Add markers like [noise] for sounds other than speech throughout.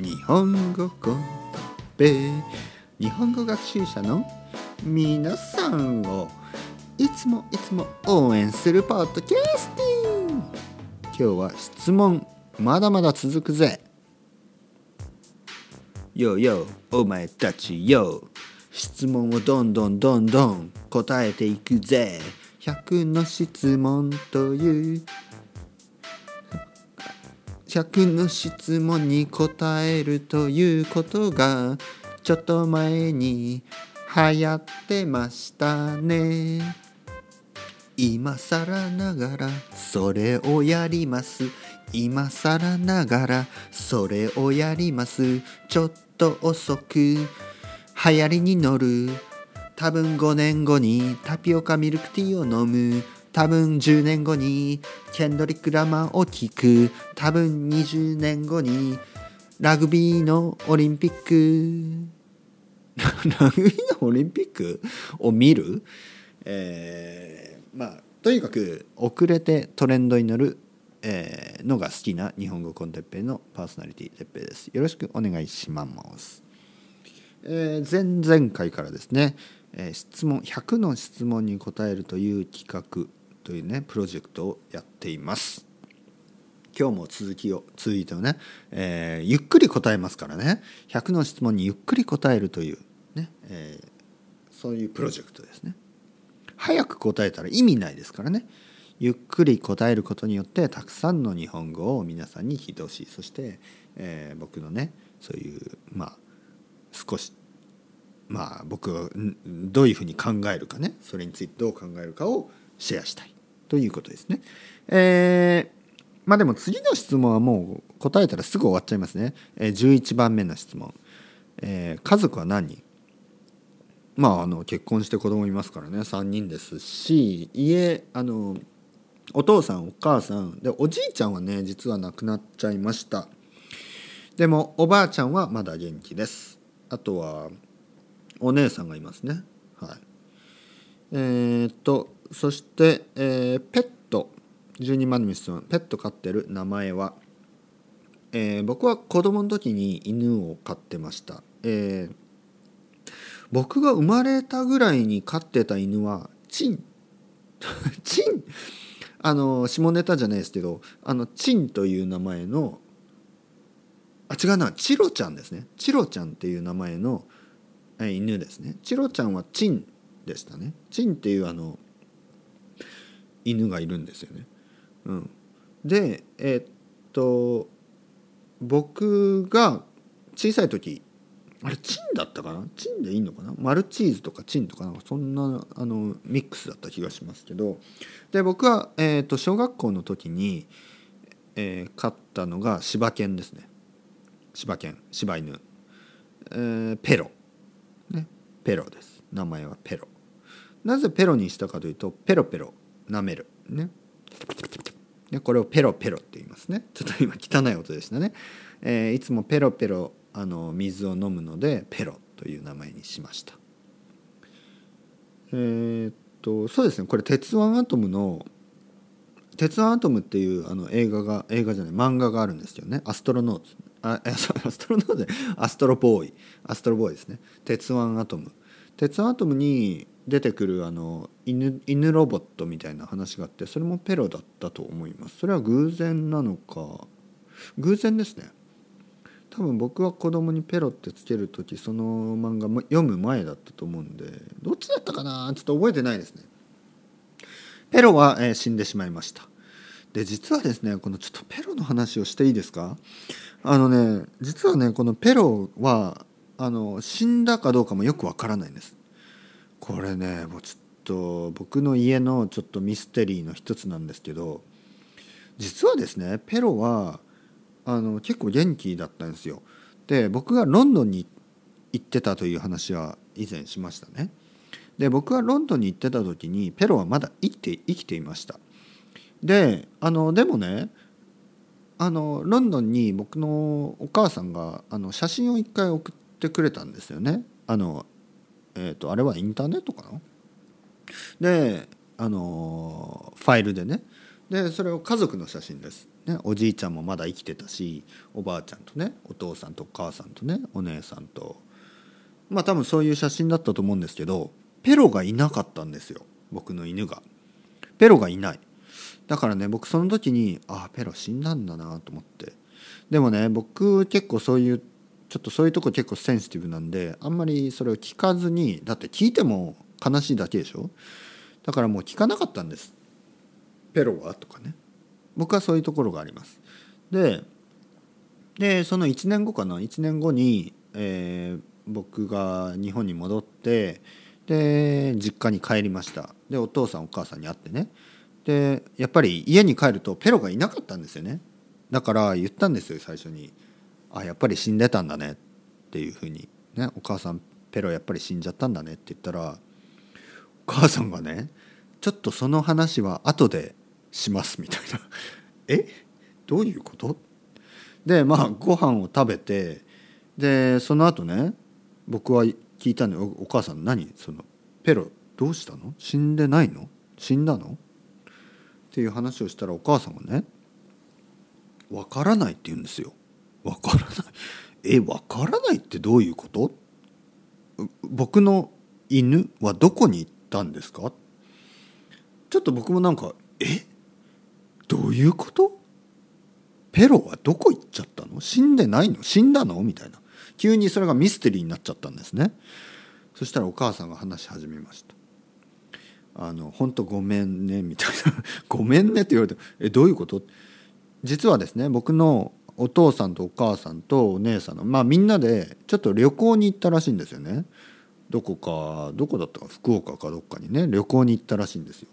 日本語コンペ日本語学習者の皆さんをいつもいつも応援するポッドキャスティング。今日は質問まだまだ続くぜ。よよお前たちよ質問をどんどんどんどん答えていくぜ。100の質問という100の質問に答えるということがちょっと前に流行ってましたね。今更ながらそれをやります。今更ながらそれをやります。ちょっと遅く。流行りに乗る。多分5年後にタピオカミルクティーを飲む。多分10年後にケンドリック・ラマーを聞く多分20年後にラグビーのオリンピック [laughs] ラグビーのオリンピック？を見る、えー、まあとにかく遅れてトレンドに乗る、えー、のが好きな日本語コンテッペイのパーソナリティテッペイです。よろしくお願いします。えー、前々回からですね、えー、質問100の質問に答えるという企画というねプロジェクトをやっています。今日も続きを続いてをね、えー、ゆっくり答えますからね。100の質問にゆっくり答えるというね、えー、そういうプロジェクトですね。早く答えたら意味ないですからね。ゆっくり答えることによってたくさんの日本語を皆さんに聞いてほしいそして、えー、僕のねそういうまあ少しまあ僕がどういうふうに考えるかねそれについてどう考えるかをシェアしたい。ということですね。えー、まあでも次の質問はもう答えたらすぐ終わっちゃいますね。えー、11番目の質問。えー、家族は何？人まああの結婚して子供いますからね。3人ですし家あのお父さんお母さん。でおじいちゃんはね実は亡くなっちゃいました。でもおばあちゃんはまだ元気です。あとはお姉さんがいますね。はい。えー、っとそして、えー、ペット。12番の質問。ペット飼ってる名前は、えー、僕は子供の時に犬を飼ってました、えー、僕が生まれたぐらいに飼ってた犬はチン。[laughs] チン。あの下ネタじゃないですけどあのチンという名前のあ違うな。チロちゃんですね。チロちゃんっていう名前の犬ですね。チロちゃんはチンでしたね。チンっていうあの犬がいるんですよね。うん、でえー、っと僕が小さい時あれチンだったかな？チンでいいのかな？マルチーズとかチンとかなんかそんなあのミックスだった気がしますけど。で僕は、えー、と小学校の時に、えー、飼ったのが柴犬ですね。柴犬柴犬、えー、ペロ。ね。ペロです。名前はペロ。なぜペロにしたかというとペロペロ。舐める。ね。でこれをペロペロって言いますね。ちょっと今汚い音でしたね、えー、いつもペロペロあの水を飲むのでペロという名前にしました。えー、っとそうですね。これ「鉄腕アトム」の「鉄腕アトム」っていうあの映画が映画じゃない漫画があるんですよね。アストロノーツ。あアストロノーツアストロボーイ。アストロボーイですね。鉄腕アトム。鉄腕アトムに出てくるあの犬犬ロボットみたいな話があってそれもペロだったと思います。それは偶然なのか。偶然ですね。多分僕は子供にペロってつける時その漫画読む前だったと思うんでどっちだったかなちょっと覚えてないですね。ペロは、えー、死んでしまいました。で実はですねこのちょっとペロの話をしていいですか？あのね実はねこのペロはあの死んだかどうかもよくわからないんです。これねもうちょっと僕の家のちょっとミステリーの一つなんですけど実はですねペロはあの結構元気だったんですよ。で僕がロンドンに行ってたという話は以前しましたね。で僕がロンドンに行ってた時にペロはまだ生きて生きていました。であのでもねあのロンドンに僕のお母さんがあの写真を一回送ってくれたんですよね。あのえーと、あれはインターネットかな？であのファイルでね。でそれを家族の写真です。ね、おじいちゃんもまだ生きてたしおばあちゃんとねお父さんとお母さんとねお姉さんと。まあ多分そういう写真だったと思うんですけどペロがいなかったんですよ。僕の犬が。ペロがいない。だからね僕その時にああペロ死んだんだなと思って。でもね僕結構そういうちょっとそういうとこ結構センシティブなんであんまりそれを聞かずにだって聞いても悲しいだけでしょ？だからもう聞かなかったんです。ペロは？とかね。僕はそういうところがあります。ででその1年後かな？1年後に、えー、僕が日本に戻ってで実家に帰りました。でお父さんお母さんに会ってね。でやっぱり家に帰るとペロがいなかったんですよね。だから言ったんですよ最初に「あやっぱり死んでたんだね」っていうふうに。ねお母さんペロやっぱり死んじゃったんだねって言ったらお母さんがねちょっとその話は後でしますみたいな。[laughs] え？どういうこと？でまあご飯を食べてでその後ね僕は聞いたのよ。お母さん何？そのペロどうしたの？死んでないの？死んだの？っていう話をしたらお母さんがね「わからない」って言うんですよ。わからない。えわからないってどういうこと？僕の犬はどこに行ったんですか？ちょっと僕もなんかえ？どういうこと？ペロはどこ行っちゃったの？死んでないの？死んだの？みたいな。急にそれがミステリーになっちゃったんですね。そしたらお母さんが話し始めました。あの本当ごめんねみたいな。ごめんねって言われてえどういうこと？実はですね僕のお父さんとお母さんとお姉さんのまあみんなでちょっと旅行に行ったらしいんですよね。どこかどこだったか福岡かどっかにね旅行に行ったらしいんですよ。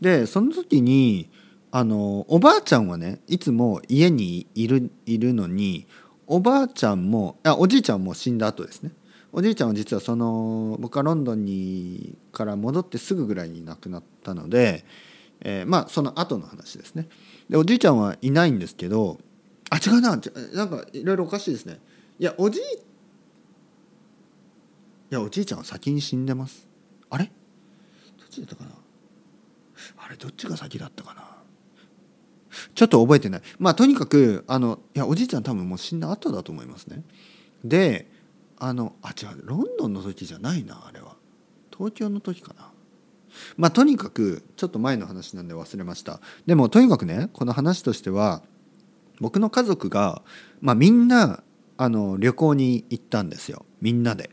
でその時にあのおばあちゃんはねいつも家にいるいるのにおばあちゃんもあおじいちゃんも死んだ後ですね。おじいちゃんは実はその僕がロンドンにから戻ってすぐぐらいに亡くなったので、えー、まあその後の話ですね。でおじいちゃんはいないんですけどあ違うななんかいろいろおかしいですね。いやおじいいやおじいちゃんは先に死んでます。あれ？どっちだったかな？あれどっちが先だったかな？ちょっと覚えてない。まあとにかくあのいやおじいちゃん多分もう死んだ後だと思いますね。であのあ違うロンドンの時じゃないなあれは。東京の時かな。まあとにかくちょっと前の話なんで忘れました。でもとにかくねこの話としては僕の家族が、まあ、みんなあの旅行に行ったんですよ。みんなで。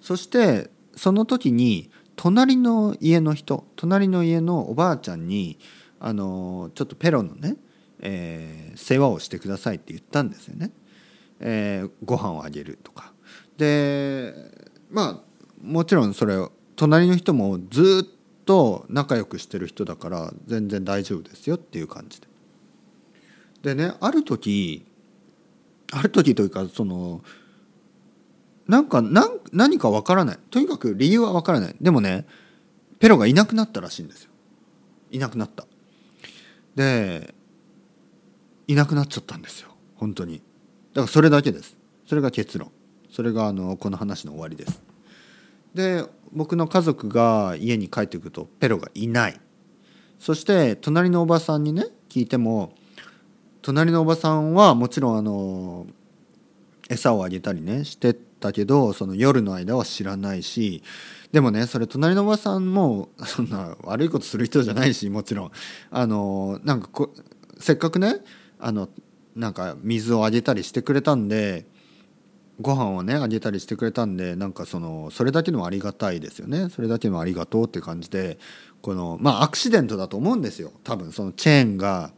そしてその時に隣の家の人隣の家のおばあちゃんにあのちょっとペロのね、えー、世話をしてくださいって言ったんですよね、えー、ご飯をあげるとか。でまあもちろんそれ隣の人もずっと仲良くしてる人だから全然大丈夫ですよっていう感じで。でねある時ある時というかそのなんか何何かわからない。とにかく理由はわからない。でもねペロがいなくなったらしいんですよ。いなくなった。でいなくなっちゃったんですよ。本当に。だからそれだけです。それが結論。それがあのこの話の終わりです。で僕の家族が家に帰ってくるとペロがいない。そして隣のおばさんにね聞いても隣のおばさんはもちろんあの餌をあげたりねしてたけどその夜の間は知らないしでもねそれ隣のおばさんもそんな悪いことする人じゃないしもちろん。あのなんかせっかくねあのなんか水をあげたりしてくれたんでご飯をねあげたりしてくれたんでなんかそのそれだけでもありがたいですよね。それだけでもありがとうって感じでこのまあアクシデントだと思うんですよ。多分そのチェーンが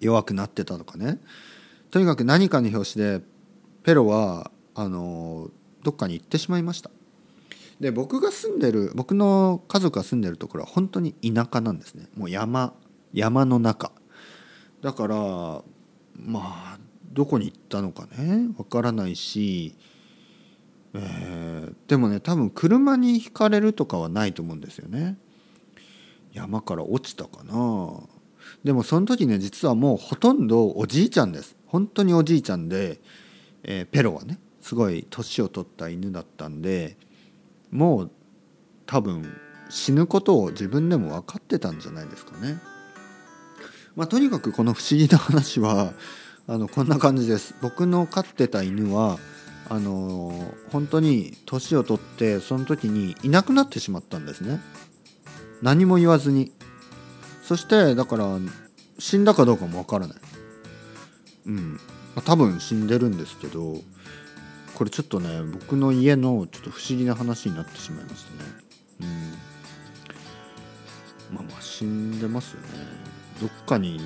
弱くなってたとかね。とにかく何かの拍子でペロはあのどっかに行ってしまいました。で僕が住んでる僕の家族が住んでるところは本当に田舎なんですね。もう山山の中。だからまあどこに行ったのかね？わからないし、えー、でもね多分車にひかれるとかはないと思うんですよね。山から落ちたかな。でもその時ね実はもうほとんどおじいちゃんです。本当におじいちゃんで、えー、ペロはねすごい年を取った犬だったんでもう多分死ぬことを自分でも分かってたんじゃないですかね。まあ、とにかくこの不思議な話はあのこんな感じです。僕の飼ってた犬はあの本当に年を取ってその時にいなくなってしまったんですね。何も言わずに。そしてだから死んだかどうかもわからない。うん、まあ、多分死んでるんですけどこれちょっとね僕の家のちょっと不思議な話になってしまいましたね。うん。まあまあ死んでますよね。どっかに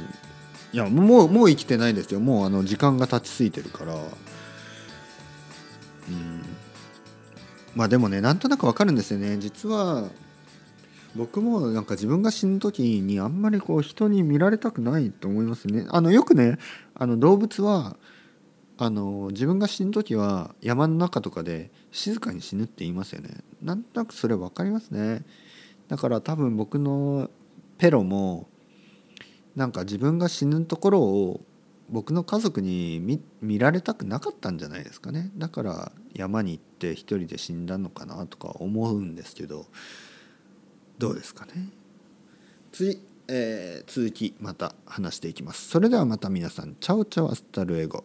いやもうもう生きてないですよ。もうあの時間が経ちすぎてるから。うん。まあでもねなんとなくわかるんですよね。実は僕もなんか自分が死ぬ時にあんまりこう人に見られたくないと思いますね。あのよくねあの動物はあの自分が死ぬ時は山の中とかで静かに死ぬって言いますよね。なんとなくそれ分かりますね。だから多分僕のペロもなんか自分が死ぬところを僕の家族に見見られたくなかったんじゃないですかね。だから山に行って一人で死んだのかなとか思うんですけどどうですかね。次、えー続きまた話していきます。それではまた皆さん。チャオチャオアスタルエゴ。